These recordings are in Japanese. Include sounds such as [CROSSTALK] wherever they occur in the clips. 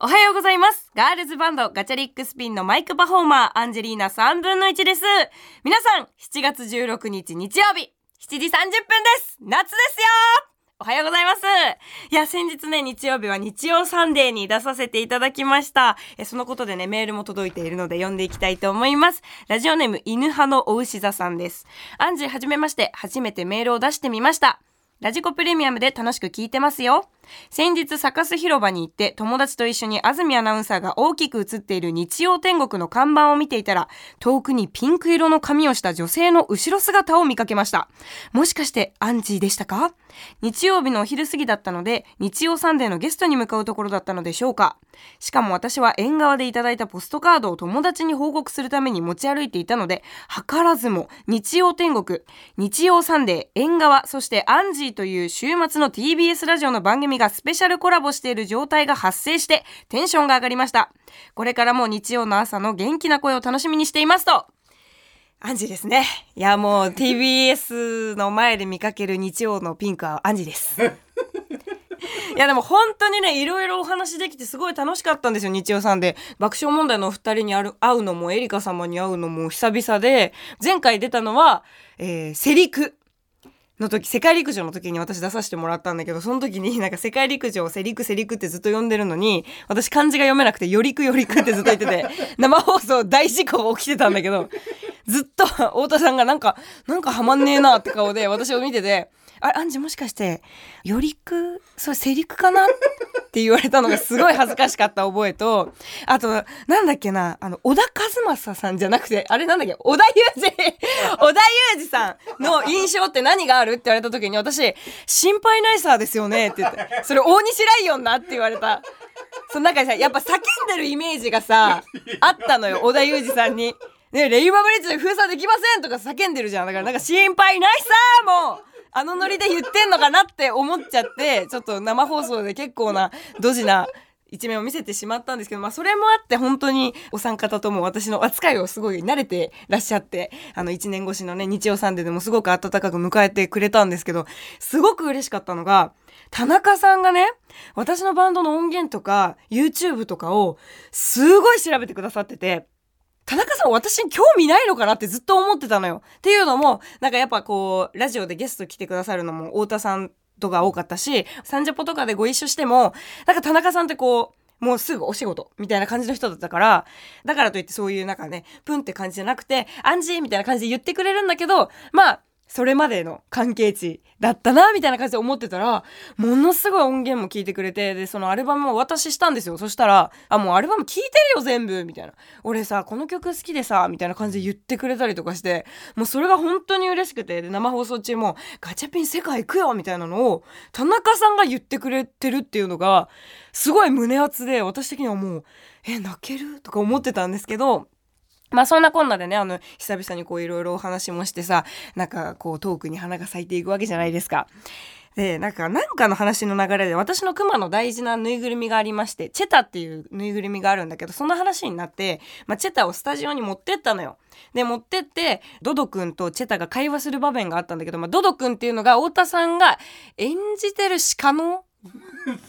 おはようございます。ガールズバンド Gacharic Spin のマイクパフォーマーアンジェリーナ3分の1です。皆さん、7月16日日曜日、7時30分です。夏ですよおはようございます。いや、先日ね、日曜日は日曜サンデーに出させていただきました。えそのことでね、メールも届いているので読んでいきたいと思います。ラジオネーム、犬派のお牛座さんです。アンジーはじめまして、初めてメールを出してみました。ラジコプレミアムで楽しく聞いてますよ。先日サカス広場に行って友達と一緒に安住アナウンサーが大きく映っている日曜天国の看板を見ていたら遠くにピンク色の髪をした女性の後ろ姿を見かけました。もしかしてアンジーでしたか？日曜日のお昼過ぎだったので日曜サンデーのゲストに向かうところだったのでしょうか。しかも私は縁側でいただいたポストカードを友達に報告するために持ち歩いていたので図らずも日曜天国日曜サンデー縁側そしてアンジーという週末の TBS ラジオの番組がスペシャルコラボしている状態が発生してテンションが上がりました。これからも日曜の朝の元気な声を楽しみにしていますと。アンジーですね。いやもう TBS の前で見かける日曜のピンクはアンジーです。[LAUGHS] いやでも本当にねいろいろお話できてすごい楽しかったんですよ日曜サンデー。爆笑問題のお二人に会うのもエリカ様に会うのも久々で。前回出たのは、えー、セリクの時世界陸上の時に私出させてもらったんだけどその時に [LAUGHS] なんか世界陸上をセリクセリクってずっと呼んでるのに私漢字が読めなくてよりくよりくってずっと言ってて生放送大事故が起きてたんだけどずっと太田さんがなんかなんかはまんねえなって顔で私を見ててあれアンジもしかしてよりくそれセリクかな？って言われたのがすごい恥ずかしかった覚えとあとなんだっけなあの小田和正さんじゃなくてあれなんだっけ？小田裕二。[LAUGHS] 小田裕二さんの印象って何がある？って言われた時に私心配ないさですよねって言ってそれ大西ライオンなって言われた。その中でさやっぱ叫んでるイメージがさあったのよ小田裕二さんに。ね、レイバブリッジで封鎖できませんとか叫んでるじゃん。だからなんか心配ないさもうあのノリで言ってんのかなって思っちゃって、[LAUGHS] ちょっと生放送で結構なドジな一面を見せてしまったんですけど、まあそれもあって本当にお三方とも私の扱いをすごい慣れてらっしゃって、あの一年越しのね、日曜サンデーでもすごく温かく迎えてくれたんですけど、すごく嬉しかったのが、田中さんがね、私のバンドの音源とか YouTube とかをすごい調べてくださってて、田中さん私に興味ないのかなってずっと思ってたのよ。っていうのも、なんかやっぱこう、ラジオでゲスト来てくださるのも太田さんとか多かったし、サンジャポとかでご一緒しても、なんか田中さんってこう、もうすぐお仕事みたいな感じの人だったから、だからといってそういうなんかね、プンって感じじゃなくて、アンジーみたいな感じで言ってくれるんだけど、まあ、それまでの関係値だったな、みたいな感じで思ってたら、ものすごい音源も聞いてくれて、で、そのアルバムもお渡ししたんですよ。そしたら、あ、もうアルバム聞いてるよ、全部みたいな。俺さ、この曲好きでさ、みたいな感じで言ってくれたりとかして、もうそれが本当に嬉しくて、で、生放送中も、ガチャピン世界行くよみたいなのを、田中さんが言ってくれてるっていうのが、すごい胸熱で、私的にはもう、え、泣ける？とか思ってたんですけど、まあそんなこんなでね、あの、久々にこういろいろお話もしてさ、なんかこうトークに花が咲いていくわけじゃないですか。で、なんか、なんかの話の流れで、私のクマの大事なぬいぐるみがありまして、チェタっていうぬいぐるみがあるんだけど、その話になって、まあ、チェタをスタジオに持ってったのよ。で、持ってって、ドドくんとチェタが会話する場面があったんだけど、まあ、ドドくんっていうのが、太田さんが演じてる鹿の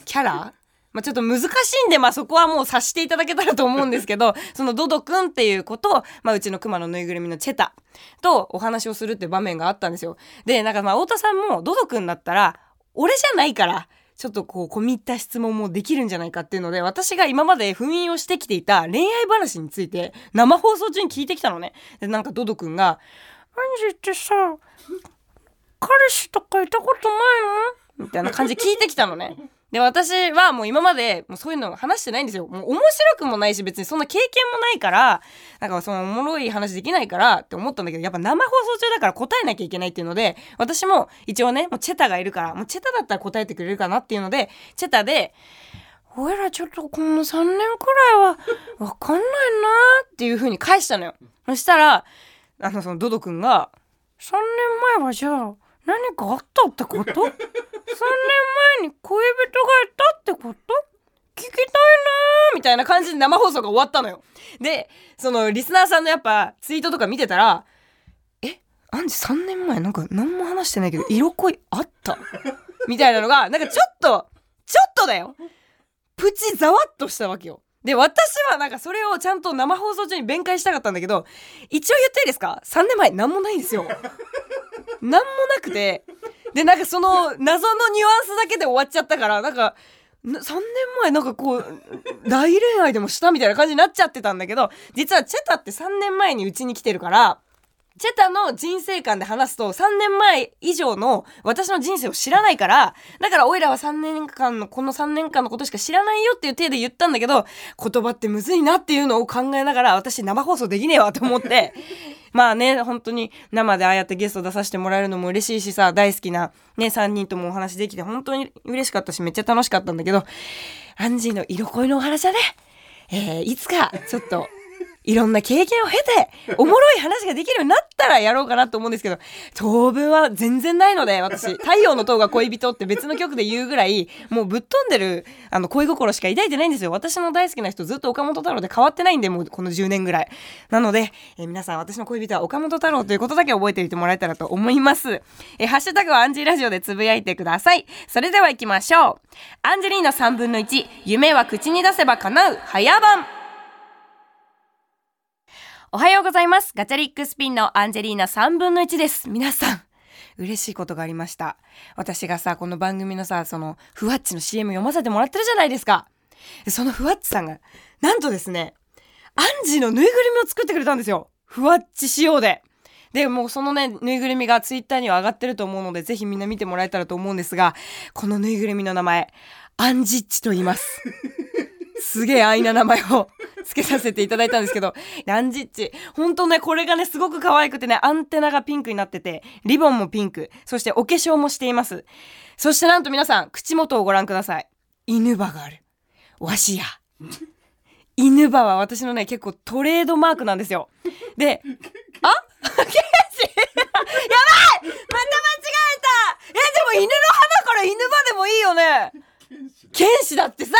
キャラまあ、ちょっと難しいんで、まあ、そこはもう察していただけたらと思うんですけど、[LAUGHS] そのドドくんっていうことを、まあ、うちのクマのぬいぐるみのチェタとお話をするって場面があったんですよ。で、なんかまあ、太田さんもドドくんだったら、俺じゃないから、ちょっとこう、込み入った質問もできるんじゃないかっていうので、私が今まで封印をしてきていた恋愛話について、生放送中に聞いてきたのね。で、なんかドドくんが、アンジってさ、彼氏とかいたことないの？みたいな感じで聞いてきたのね。で、私はもう今までもうそういうの話してないんですよ。もう面白くもないし別にそんな経験もないから、なんかそのおもろい話できないからって思ったんだけど、やっぱ生放送中だから答えなきゃいけないっていうので、私も一応ね、もうチェタがいるから、もうチェタだったら答えてくれるかなっていうので、チェタで、おいらちょっとこの3年くらいはわかんないなっていう風に返したのよ。そしたら、あのそのドドくんが、3年前はじゃあ何かあったってこと ?3 年前に恋人がいたってこと？聞きたいなーみたいな感じで生放送が終わったのよ。で、そのリスナーさんのやっぱツイートとか見てたら、えアンジ3年前なんか何も話してないけど色恋あった？みたいなのがなんかちょっとちょっとだよ。プチざわっとしたわけよ。で私はなんかそれをちゃんと生放送中に弁解したかったんだけど一応言っていいですか？3年前何もないんですよ。何もなくて。でなんかその謎のニュアンスだけで終わっちゃったからなんか3年前なんかこう大恋愛でもしたみたいな感じになっちゃってたんだけど実はチェタって3年前にうちに来てるからチェタの人生観で話すと3年前以上の私の人生を知らないから、だからオイラは3年間の、この3年間のことしか知らないよっていう体で言ったんだけど、言葉ってむずいなっていうのを考えながら私生放送できねえわと思って、[LAUGHS] まあね、本当に生でああやってゲスト出させてもらえるのも嬉しいしさ、大好きなね、3人ともお話できて本当に嬉しかったし、めっちゃ楽しかったんだけど、アンジーの色恋のお話はね、えー、いつかちょっといろんな経験を経て、[LAUGHS] おもろい話ができるようになったらやろうかなと思うんですけど、当分は全然ないので、私、[LAUGHS] 太陽の塔が恋人って別の曲で言うぐらい、もうぶっ飛んでる、あの、恋心しか抱いてないんですよ。私の大好きな人ずっと岡本太郎で変わってないんで、もうこの10年ぐらい。なので、えー皆さん、私の恋人は岡本太郎ということだけ覚えておいてもらえたらと思います。えーハッシュタグはアンジーラジオでつぶやいてください。それでは行きましょう。アンジェリーナ3分の1、夢は口に出せば叶う、早番。おはようございます。ガチャリックスピンのアンジェリーナ3分の1です。皆さん、嬉しいことがありました。私がさ、この番組のさ、その、ふわっちの CM 読ませてもらってるじゃないですか。そのふわっちさんが、なんとですね、アンジーのぬいぐるみを作ってくれたんですよ。ふわっち仕様で。で、もうそのね、ぬいぐるみがツイッターには上がってると思うので、ぜひみんな見てもらえたらと思うんですが、このぬいぐるみの名前、アンジッチと言います。すげえ安易な名前を付けさせていただいたんですけど、ランジッチ。ほんとね、これがね、すごく可愛くてね、アンテナがピンクになってて、リボンもピンク、そしてお化粧もしています。そしてなんと皆さん、口元をご覧ください。犬歯がある。わしや。犬歯は私のね、結構トレードマークなんですよ。で、あ？ケンシやばいまた間違えたえ、でも犬の歯だから犬歯でもいいよね剣士だってさ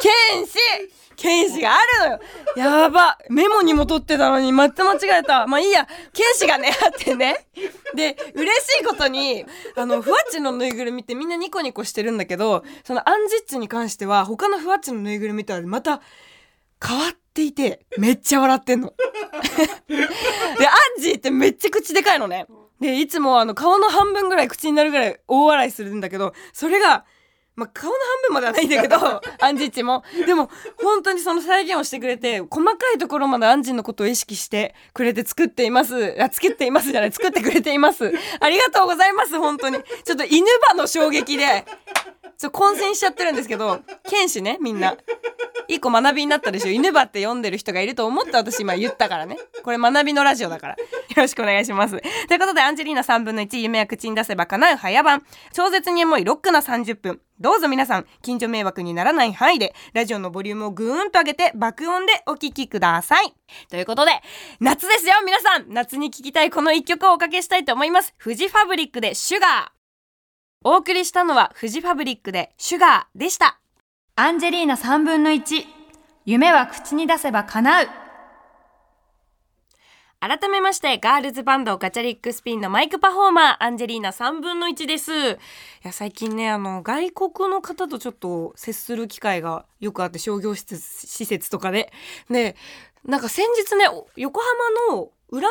剣士剣士があるのよ。やば。メモにも取ってたのにまた間違えた。まあいいや。剣士がねあってね。で嬉しいことにあのふわっちのぬいぐるみってみんなニコニコしてるんだけどそのアンジッチに関しては他のふわっちのぬいぐるみとはまた変わっていてめっちゃ笑ってんの。でアンジーってめっちゃ口でかいのね。でいつもあの顔の半分ぐらい口になるぐらい大笑いするんだけどそれがまあ、顔の半分まではないんだけど、[LAUGHS] アンジッチも。でも、本当にその再現をしてくれて、細かいところまでアンジンのことを意識してくれて作っています。あ、作っていますじゃない、作ってくれています。ありがとうございます、本当に。ちょっと犬歯の衝撃で、ちょっと混戦しちゃってるんですけど、剣士ね、みんな。一個学びになったでしょ。犬歯って読んでる人がいると思って私今言ったからね。これ学びのラジオだから。よろしくお願いします。ということで、アンジェリーナ3分の1、夢は口に出せば叶う早番。超絶にエモいロックな30分。どうぞ皆さん、近所迷惑にならない範囲で、ラジオのボリュームをぐーんと上げて、爆音でお聞きください。ということで、夏ですよ皆さん夏に聴きたいこの一曲をおかけしたいと思います。フジファブリックでシュガー。お送りしたのはフジファブリックでシュガーでした。アンジェリーナ3分の1夢は口に出せば叶う改めまして、ガールズバンドガチャリックスピンのマイクパフォーマー、アンジェリーナ3分の1です。いや、最近ね、あの、外国の方とちょっと接する機会がよくあって、商業施設施設とかで。で、なんか先日ね、横浜の占いに行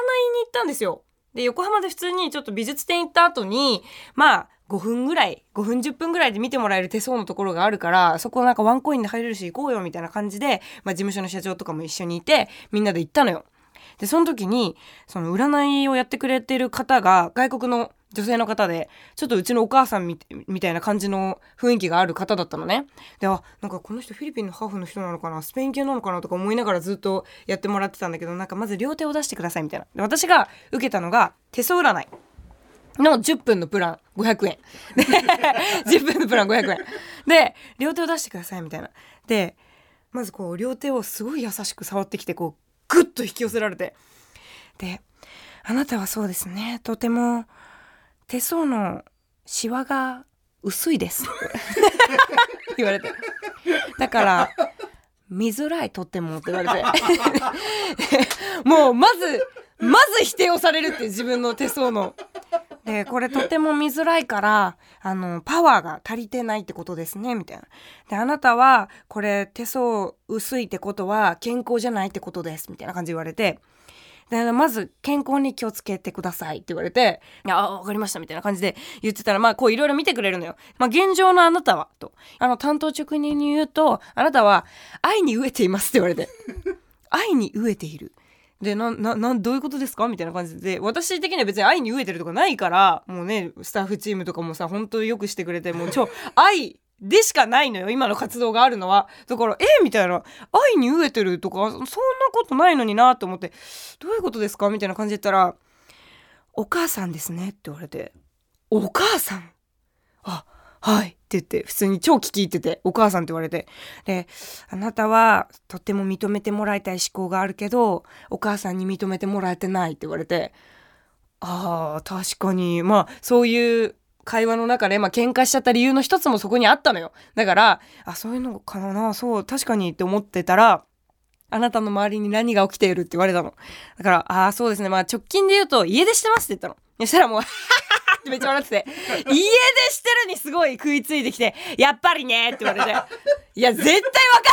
ったんですよ。で、横浜で普通にちょっと美術展行った後に、まあ、5分ぐらい、5分10分ぐらいで見てもらえる手相のところがあるから、そこなんかワンコインで入れるし行こうよみたいな感じで、まあ事務所の社長とかも一緒にいて、みんなで行ったのよ。で、その時に、その占いをやってくれてる方が、外国の女性の方で、ちょっとうちのお母さんみみたいな感じの雰囲気がある方だったのね。で、あ、なんかこの人フィリピンのハーフの人なのかな、スペイン系なのかなとか思いながらずっとやってもらってたんだけど、なんかまず両手を出してくださいみたいな。で、私が受けたのが、手相占い。の10分のプラン500円。で、[LAUGHS] 10分のプラン500円。で、両手を出してくださいみたいな。で、まずこう、両手をすごい優しく触ってきて、こう、グッと引き寄せられて。で、あなたはそうですね。とても、手相のシワが薄いです。[LAUGHS] 言われて。だから、見づらいとってもって言われて。[LAUGHS] もう、まず、まず否定をされるって自分の手相の。で、これとても見づらいから、あの、パワーが足りてないってことですね、みたいな。で、あなたは、これ手相薄いってことは健康じゃないってことです、みたいな感じで言われて、で、まず健康に気をつけてくださいって言われて、いや、わかりましたみたいな感じで言ってたら、まあこういろいろ見てくれるのよ。まあ現状のあなたは、と。あの担当直入に言うと、あなたは愛に飢えていますって言われて。愛に飢えている。で、な、な、な、どういうことですか？みたいな感じで、私的には別に愛に飢えてるとかないから、もうね、スタッフチームとかもさ、本当によくしてくれて、もう超、[LAUGHS] 愛でしかないのよ今の活動があるのは。だからえみたいな。愛に飢えてるとかそんなことないのになと思って。どういうことですか？みたいな感じで言ったら「お母さんですね」って言われて「お母さん？あはい」って言って普通に超聞き入ってて「お母さん」って言われてで「あなたはとっても認めてもらいたい思考があるけどお母さんに認めてもらえてない」って言われてああ確かにまあそういう会話の中で、まあ、喧嘩しちゃった理由の一つもそこにあったのよ。だから、あ、そういうのかな、そう、確かにって思ってたら、あなたの周りに何が起きているって言われたの。だから、ああ、そうですね。まあ、直近で言うと、家出してますって言ったの。そしたらもう [LAUGHS] ってめっちゃ笑ってて、家出してるにすごい食いついてきて、やっぱりねって言われて、いや、絶対わ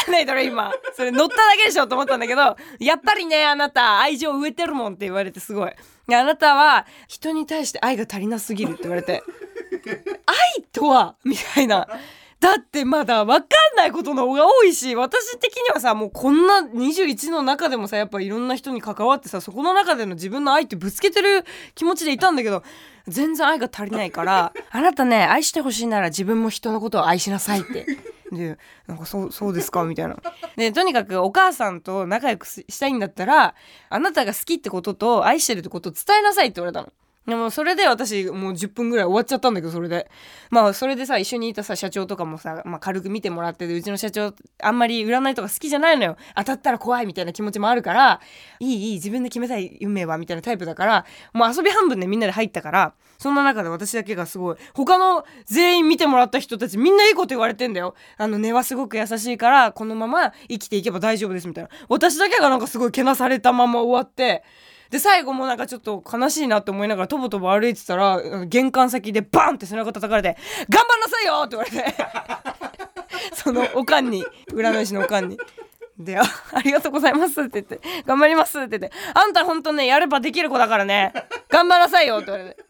かんないだろ、今。それ乗っただけでしょと思ったんだけど、やっぱりね、あなた、愛情植えてるもんって言われてすごい。あなたは、人に対して愛が足りなすぎるって言われて、愛とはみたいな。だってまだ分かんないことの方が多いし、私的にはさ、もうこんな21の中でもさ、やっぱいろんな人に関わってさ、そこの中での自分の愛ってぶつけてる気持ちでいたんだけど、全然愛が足りないから、[LAUGHS] あなたね、愛してほしいなら自分も人のことを愛しなさいって。で、なんかそう、そうですかみたいな。で、とにかくお母さんと仲良くしたいんだったら、あなたが好きってことと愛してるってことを伝えなさいって言われたの。でもそれで私もう10分ぐらい終わっちゃったんだけどそれで。まあそれでさ一緒にいたさ社長とかもさ、まあ、軽く見てもらってうちの社長あんまり占いとか好きじゃないのよ。当たったら怖いみたいな気持ちもあるからいいいい自分で決めたい運命はみたいなタイプだからもう遊び半分でみんなで入ったからそんな中で私だけがすごい他の全員見てもらった人たちみんないいこと言われてんだよ。あの根はすごく優しいからこのまま生きていけば大丈夫ですみたいな。私だけがなんかすごいけなされたまま終わってで最後もなんかちょっと悲しいなって思いながらとぼとぼ歩いてたら玄関先でバンって背中叩かれて「頑張んなさいよ!」って言われて [LAUGHS] そのおかんに占い師のおかんに。で、あ、ありがとうございますって言って、頑張りますって言って、あんたほんとね、やればできる子だからね、頑張らさいよって言われて、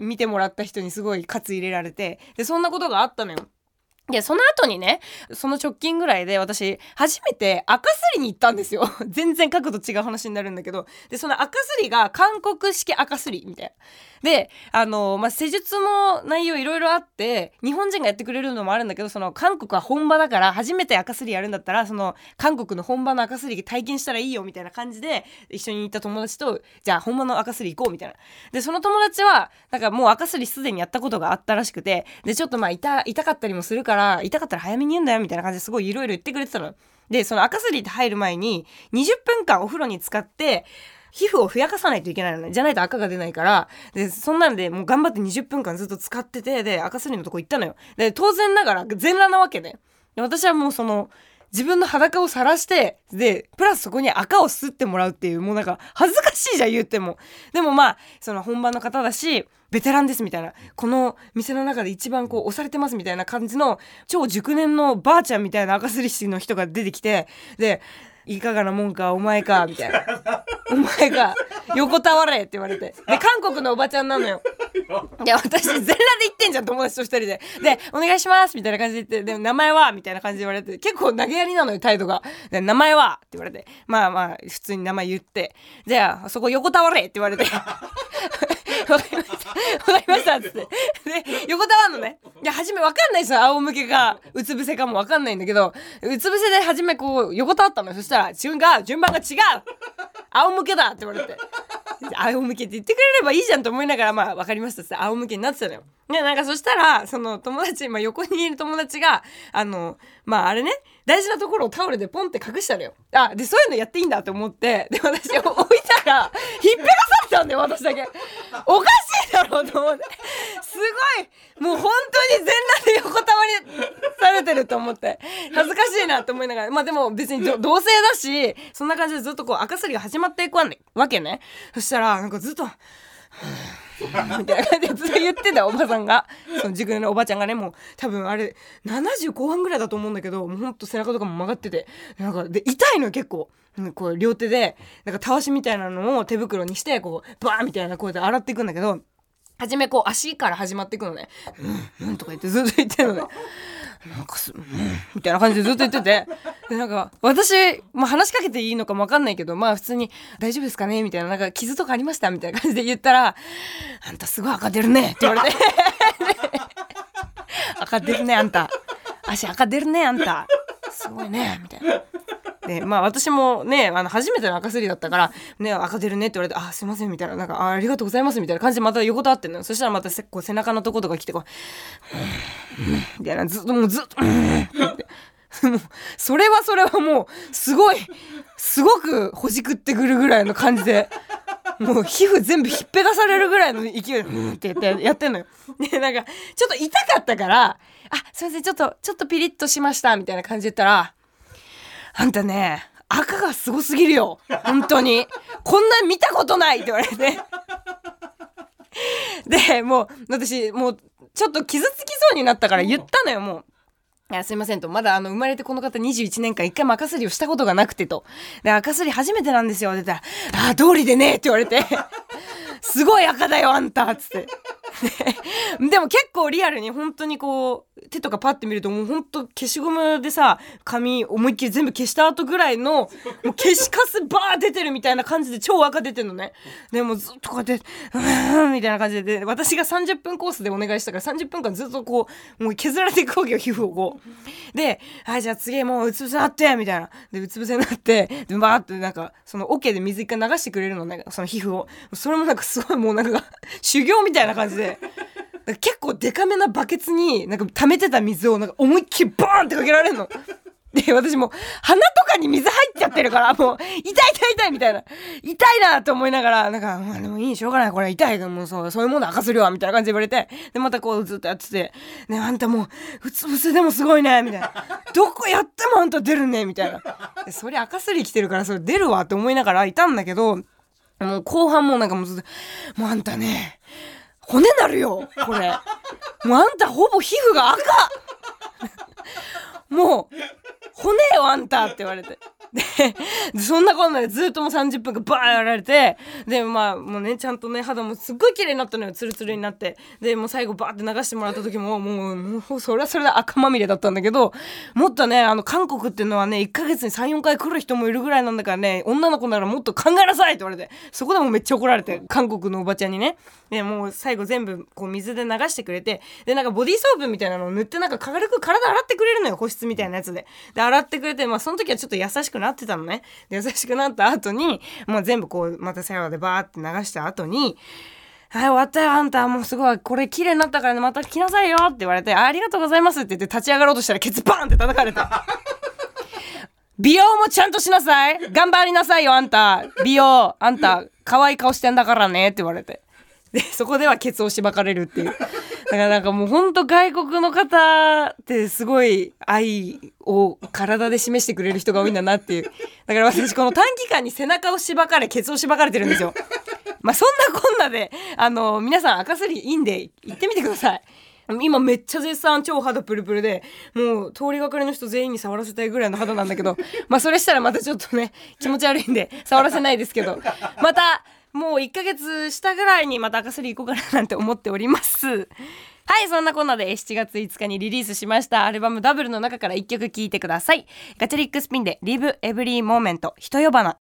見てもらった人にすごい喝入れられて、で、そんなことがあったのよ。で、その後にね、その直近ぐらいで私、初めて赤すりに行ったんですよ。[LAUGHS] 全然角度違う話になるんだけど。で、その赤すりが韓国式赤すりみたいな。で、あの、まあ、施術も内容いろいろあって、日本人がやってくれるのもあるんだけど、その韓国は本場だから、初めて赤すりやるんだったら、その韓国の本場の赤すり体験したらいいよみたいな感じで、一緒に行った友達と、じゃあ本場の赤すり行こうみたいな。で、その友達は、なんかもう赤すりすでにやったことがあったらしくて、で、ちょっとまあ痛、痛かったりもするから、痛かったら早めに言うんだよみたいな感じですごいいろいろ言ってくれてたの。で、その赤すりって入る前に、20分間お風呂に浸かって、皮膚をふやかさないといけないのね。じゃないと赤が出ないから。で、そんなんでもう頑張って20分間ずっと使ってて、で、赤すりのとこ行ったのよ。で、当然ながら全裸なわけね。で私はもうその、自分の裸を晒して、で、プラスそこに赤を吸ってもらうっていう、もうなんか恥ずかしいじゃん言っても。でもまあ、その本番の方だし、ベテランですみたいな、この店の中で一番こう押されてますみたいな感じの超熟年のばあちゃんみたいな赤すり師の人が出てきて、で、いかがなもんかお前かみたいな。お前が横たわれって言われて。で韓国のおばちゃんなのよ。で私全裸で行ってんじゃん友達と二人ででお願いしますみたいな感じで言ってで名前はみたいな感じで言われて結構投げやりなのよ態度がで名前はって言われてまあまあ普通に名前言ってじゃあそこ横たわれって言われて [LAUGHS] わかりました。わかりましたっつって。で、横たわんのね。いや、初めわかんないですよ。仰向けか、うつ伏せかもわかんないんだけど、うつ伏せで初めこう、横たわったのよ。そしたら、順が、順番が違う仰向けだって言われて。[LAUGHS] 仰向けって言ってくれればいいじゃんと思いながら、まあ、分かりましたって仰向けになってたのよ。ね、なんかそしたら、その友達、まあ横にいる友達が、あの、まああれね、大事なところをタオルでポンって隠したのよ。あ、で、そういうのやっていいんだと思って、で、私置いたら、引っぺがされたんだよ、私だけ。おかしいだろうと思って。すごい、もう本当に全裸で横たわりされてると思って恥ずかしいなって思いながらまあでも別に同性だしそんな感じでずっとこう赤すりが始まっていくわけねそしたらなんかずっとみたいな感じでずっと言ってたおばさんが。その塾のおばちゃんがねもう多分あれ70後半ぐらいだと思うんだけどもうほんと背中とかも曲がってて。なんかで痛いの結構。こう両手でなんかたわしみたいなのを手袋にしてこうバーみたいな声で洗っていくんだけど初めこう足から始まっていくのね「うんうん」とか言ってずっと言ってるのね。なんかす、うん、みたいな感じでずっと言ってて。で、なんか、私、まあ話しかけていいのかもわかんないけど、まあ普通に、大丈夫ですかね？みたいな、なんか傷とかありました？みたいな感じで言ったら、あんたすごい赤出るねって言われて。[LAUGHS] 赤出るね、あんた。足赤出るね、あんた。すごいね、みたいな。でまあ私もねあの初めての赤すりだったから「ね赤出るね」って言われて「あすいません」みたいななんかあ「ありがとうございます」みたいな感じでまた横たわってんのよそしたらまたせこう背中のとことか来てこう「みたいなずっともうずっと「[LAUGHS] それはそれはもうすごいすごくほじくってくるぐらいの感じで。もう皮膚全部ひっぺがされるぐらいの勢いで、うんって言ってやってんのよ。で、なんか、ちょっと痛かったから、あ、すいません、ちょっと、ちょっとピリッとしました、みたいな感じで言ったら、あんたね、赤がすごすぎるよ。本当に。こんなん見たことないって言われて。で、もう、私、もう、ちょっと傷つきそうになったから言ったのよ、もう。いや、すいませんと。まだあの、生まれてこの方21年間一回も赤すりをしたことがなくてと。で、赤すり初めてなんですよ。って言ったら、ああ、通りでねって言われて。すごい赤だよ、あんたっつって。[LAUGHS] でも結構リアルに本当にこう手とかパッて見るともう本当消しゴムでさ髪思いっきり全部消した後ぐらいのもう消しカスバー出てるみたいな感じで超赤出てるのね。でもずっとこうやって「うん」みたいな感じで。私が30分コースでお願いしたから30分間ずっとこうもう削られていくわけよ皮膚をこう。で「はいじゃあ次もううつ伏せになって」みたいな。でうつ伏せになってでバーってなんかその桶で水一回流してくれるのねその皮膚を。それもなんかすごいもうなんか [LAUGHS] 修行みたいな感じで結構デカめなバケツになんか溜めてた水をなんか思いっきりバーンってかけられるの。で、私も鼻とかに水入っちゃってるから、もう、痛い痛い痛いみたいな。痛いなと思いながら、なんか、まあでもいい、しょうがない、これ痛い。もうそう、そういうもの赤するわ、みたいな感じで言われて。で、またこうずっとやってて、ね、あんたもう、うつ伏せでもすごいね、みたいな。どこやってもあんた出るね、みたいな。それ赤すり来てるから、それ出るわって思いながらいたんだけど、もう後半もなんかもうずっと、もうあんたね、骨なるよこれ。もうあんたほぼ皮膚が赤。もう骨よあんたって言われて。そんなこんなでずっともう30分間バーやられてでまあもうねちゃんとね肌もすっごい綺麗になったのよ。ツルツルになって。でもう最後バーって流してもらった時ももうもうそれはそれで赤まみれだったんだけどもっとねあの韓国っていうのはね1ヶ月に34回来る人もいるぐらいなんだからね女の子ならもっと考えなさいって言われてそこでもめっちゃ怒られて韓国のおばちゃんにね。でもう最後全部こう水で流してくれてでなんかボディーソープみたいなのを塗ってなんか軽く体洗ってくれるのよ保湿みたいなやつで。で洗ってくれてまあその時はちょっと優しくなってたのねで優しくなった後にもう全部こうまたシャワーでバーって流した後にはい、終わったよ、あんた。もうすごい、これ綺麗になったからね、また来なさいよって言われて、ありがとうございますって言って立ち上がろうとしたら、ケツバーンって叩かれて。美容もちゃんとしなさい頑張りなさいよ、あんた。美容、あんた、可愛い顔してんだからねって言われて。で、そこではケツをしばかれるっていう。だからなんかもうほんと外国の方ってすごい愛を体で示してくれる人が多いんだなっていう。だから私この短期間に背中をしばかれ、ケツをしばかれてるんですよ。まあそんなこんなで、あの、皆さん赤すりいいんで行ってみてください。今めっちゃ絶賛超肌プルプルでもう通りがかりの人全員に触らせたいぐらいの肌なんだけどまあそれしたらまたちょっとね気持ち悪いんで触らせないですけどまたもう1ヶ月したぐらいにまた赤すり行こうかななんて思っております。はい、そんなこんなで7月5日にリリースしましたアルバムダブルの中から1曲聴いてください。ガチャリックスピンで Live Every Moment 人呼ばな。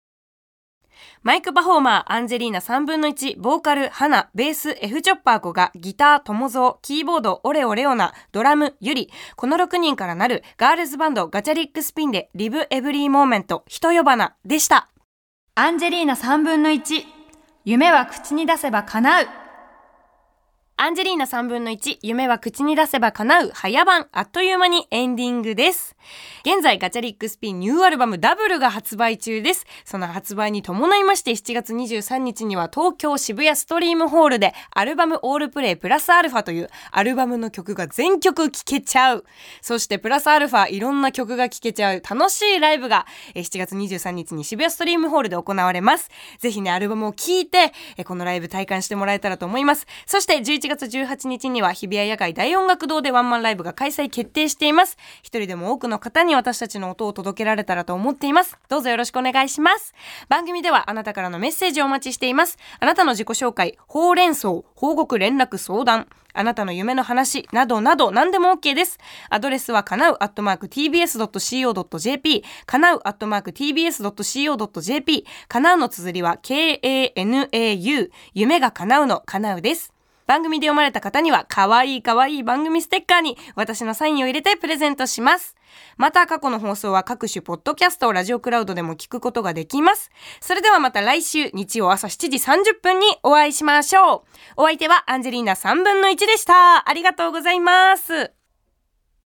マイクパフォーマー、アンジェリーナ3分の1、ボーカル、ハナ、ベース、F チョッパー子が、ギター、トモゾー、キーボード、オレオレオナ、ドラム、ユリ、この6人からなるガールズバンド、ガチャリックスピンで、リブエブリーモーメント、人呼ばな、でした。アンジェリーナ3分の1、夢は口に出せば叶う。アンジェリーナ3分の1、夢は口に出せば叶う、早番、あっという間にエンディングです。現在、ガチャリックスピンニューアルバムダブルが発売中です。その発売に伴いまして、7月23日には東京渋谷ストリームホールで、アルバムオールプレイプラスアルファというアルバムの曲が全曲聴けちゃう。そしてプラスアルファ、いろんな曲が聴けちゃう楽しいライブが、7月23日に渋谷ストリームホールで行われます。ぜひね、アルバムを聴いて、このライブ体感してもらえたらと思います。そして11月18日には日比谷野外大音楽堂でワンマンライブが開催決定しています。一人でも多くの方に私たちの音を届けられたらと思っています。どうぞよろしくお願いします。番組ではあなたからのメッセージをお待ちしています。あなたの自己紹介、ほうれん草、報告連絡相談、あなたの夢の話などなど何でも OK です。アドレスはかなうアットマーク tbs.co.jp かなうアットマーク tbs.co.jp かなうの綴りは k-a-n-a-u 夢が叶うのかなうです。番組で読まれた方には、かわいいかわいい番組ステッカーに私のサインを入れてプレゼントします。また過去の放送は各種ポッドキャストを、ラジオクラウドでも聞くことができます。それではまた来週日曜朝7時30分にお会いしましょう。お相手はアンジェリーナ3分の1でした。ありがとうございます。